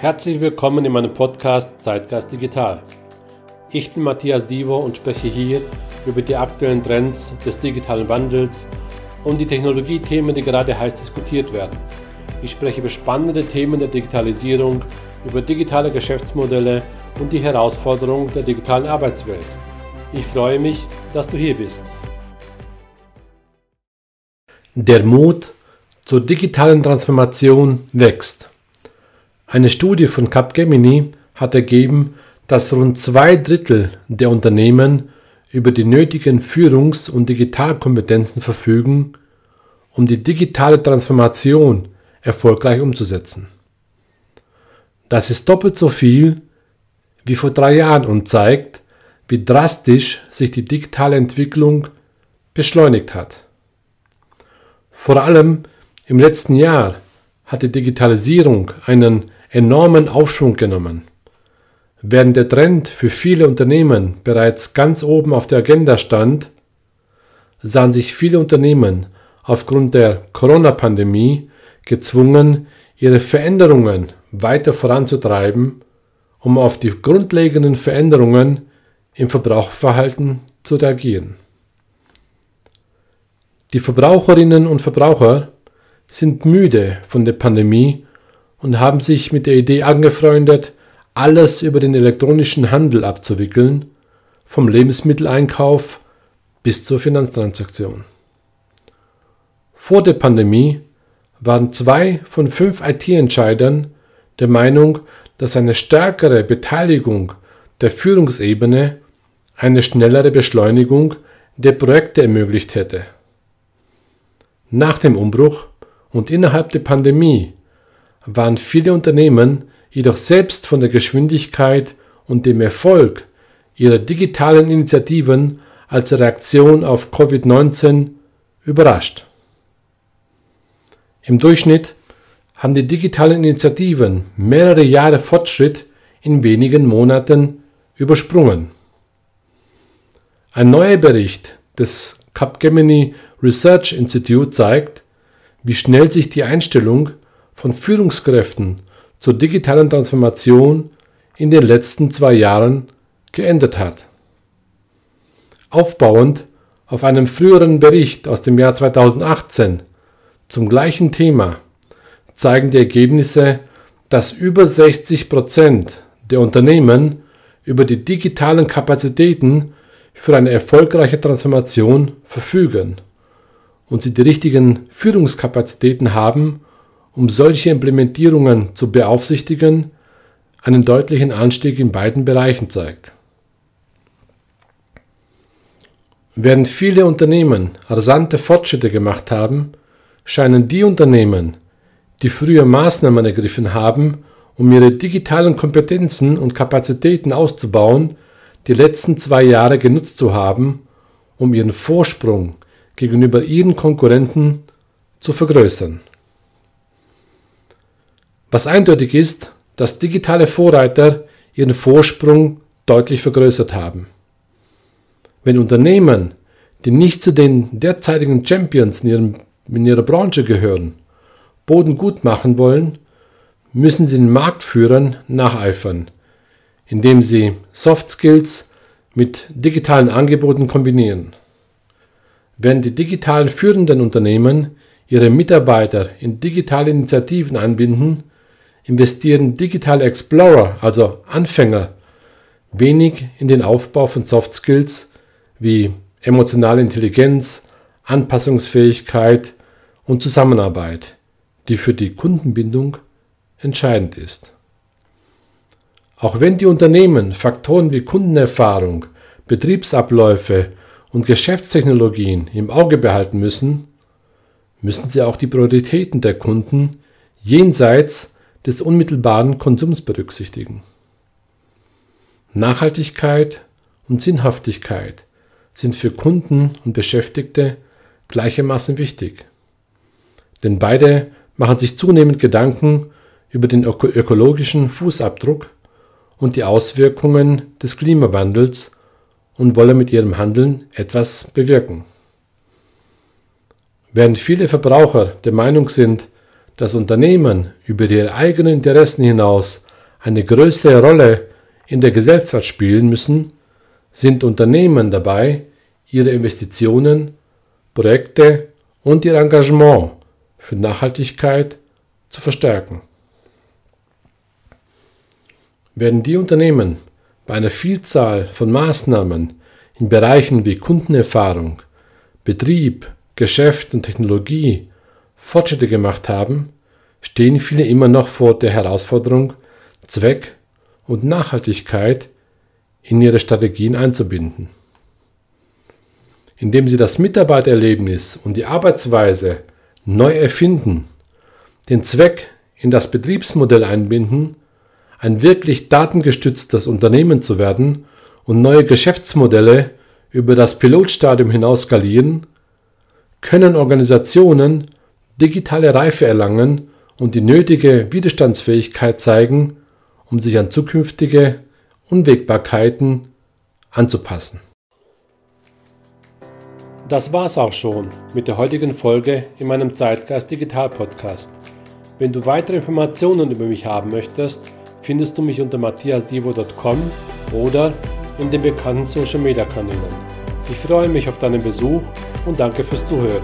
Herzlich willkommen in meinem Podcast Zeitgeist Digital. Ich bin Matthias Divo und spreche hier über die aktuellen Trends des digitalen Wandels und die Technologiethemen, die gerade heiß diskutiert werden. Ich spreche über spannende Themen der Digitalisierung, über digitale Geschäftsmodelle und die Herausforderungen der digitalen Arbeitswelt. Ich freue mich, dass du hier bist. Der Mut zur digitalen Transformation wächst. Eine Studie von Capgemini hat ergeben, dass rund zwei Drittel der Unternehmen über die nötigen Führungs- und Digitalkompetenzen verfügen, um die digitale Transformation erfolgreich umzusetzen. Das ist doppelt so viel wie vor drei Jahren und zeigt, wie drastisch sich die digitale Entwicklung beschleunigt hat. Vor allem im letzten Jahr hat die Digitalisierung einen enormen Aufschwung genommen. Während der Trend für viele Unternehmen bereits ganz oben auf der Agenda stand, sahen sich viele Unternehmen aufgrund der Corona-Pandemie gezwungen, ihre Veränderungen weiter voranzutreiben, um auf die grundlegenden Veränderungen im Verbraucherverhalten zu reagieren. Die Verbraucherinnen und Verbraucher sind müde von der Pandemie und haben sich mit der Idee angefreundet, alles über den elektronischen Handel abzuwickeln, vom Lebensmitteleinkauf bis zur Finanztransaktion. Vor der Pandemie waren zwei von fünf IT-Entscheidern der Meinung, dass eine stärkere Beteiligung der Führungsebene eine schnellere Beschleunigung der Projekte ermöglicht hätte. Nach dem Umbruch und innerhalb der Pandemie waren viele Unternehmen jedoch selbst von der Geschwindigkeit und dem Erfolg ihrer digitalen Initiativen als Reaktion auf Covid-19 überrascht. Im Durchschnitt haben die digitalen Initiativen mehrere Jahre Fortschritt in wenigen Monaten übersprungen. Ein neuer Bericht des Capgemini Research Institute zeigt, wie schnell sich die Einstellung von Führungskräften zur digitalen Transformation in den letzten zwei Jahren geändert hat. Aufbauend auf einem früheren Bericht aus dem Jahr 2018 zum gleichen Thema zeigen die Ergebnisse, dass über 60 Prozent der Unternehmen über die digitalen Kapazitäten für eine erfolgreiche Transformation verfügen und sie die richtigen Führungskapazitäten haben, um solche Implementierungen zu beaufsichtigen, einen deutlichen Anstieg in beiden Bereichen zeigt. Während viele Unternehmen rasante Fortschritte gemacht haben, scheinen die Unternehmen, die früher Maßnahmen ergriffen haben, um ihre digitalen Kompetenzen und Kapazitäten auszubauen, die letzten zwei Jahre genutzt zu haben, um ihren Vorsprung gegenüber ihren Konkurrenten zu vergrößern was eindeutig ist, dass digitale Vorreiter ihren Vorsprung deutlich vergrößert haben. Wenn Unternehmen, die nicht zu den derzeitigen Champions in, ihrem, in ihrer Branche gehören, Boden gut machen wollen, müssen sie den Marktführern nacheifern, indem sie Soft Skills mit digitalen Angeboten kombinieren. Wenn die digitalen führenden Unternehmen ihre Mitarbeiter in digitale Initiativen einbinden, investieren Digital Explorer, also Anfänger, wenig in den Aufbau von Soft Skills wie emotionale Intelligenz, Anpassungsfähigkeit und Zusammenarbeit, die für die Kundenbindung entscheidend ist. Auch wenn die Unternehmen Faktoren wie Kundenerfahrung, Betriebsabläufe und Geschäftstechnologien im Auge behalten müssen, müssen sie auch die Prioritäten der Kunden jenseits des unmittelbaren Konsums berücksichtigen. Nachhaltigkeit und Sinnhaftigkeit sind für Kunden und Beschäftigte gleichermaßen wichtig. Denn beide machen sich zunehmend Gedanken über den öko ökologischen Fußabdruck und die Auswirkungen des Klimawandels und wollen mit ihrem Handeln etwas bewirken. Während viele Verbraucher der Meinung sind, dass Unternehmen über ihre eigenen Interessen hinaus eine größere Rolle in der Gesellschaft spielen müssen, sind Unternehmen dabei, ihre Investitionen, Projekte und ihr Engagement für Nachhaltigkeit zu verstärken. Werden die Unternehmen bei einer Vielzahl von Maßnahmen in Bereichen wie Kundenerfahrung, Betrieb, Geschäft und Technologie Fortschritte gemacht haben, stehen viele immer noch vor der Herausforderung, Zweck und Nachhaltigkeit in ihre Strategien einzubinden. Indem sie das Mitarbeitererlebnis und die Arbeitsweise neu erfinden, den Zweck in das Betriebsmodell einbinden, ein wirklich datengestütztes Unternehmen zu werden und neue Geschäftsmodelle über das Pilotstadium hinaus skalieren, können Organisationen digitale Reife erlangen und die nötige Widerstandsfähigkeit zeigen, um sich an zukünftige Unwägbarkeiten anzupassen. Das war's auch schon mit der heutigen Folge in meinem Zeitgeist Digital Podcast. Wenn du weitere Informationen über mich haben möchtest, findest du mich unter matthiasdivo.com oder in den bekannten Social Media Kanälen. Ich freue mich auf deinen Besuch und danke fürs Zuhören.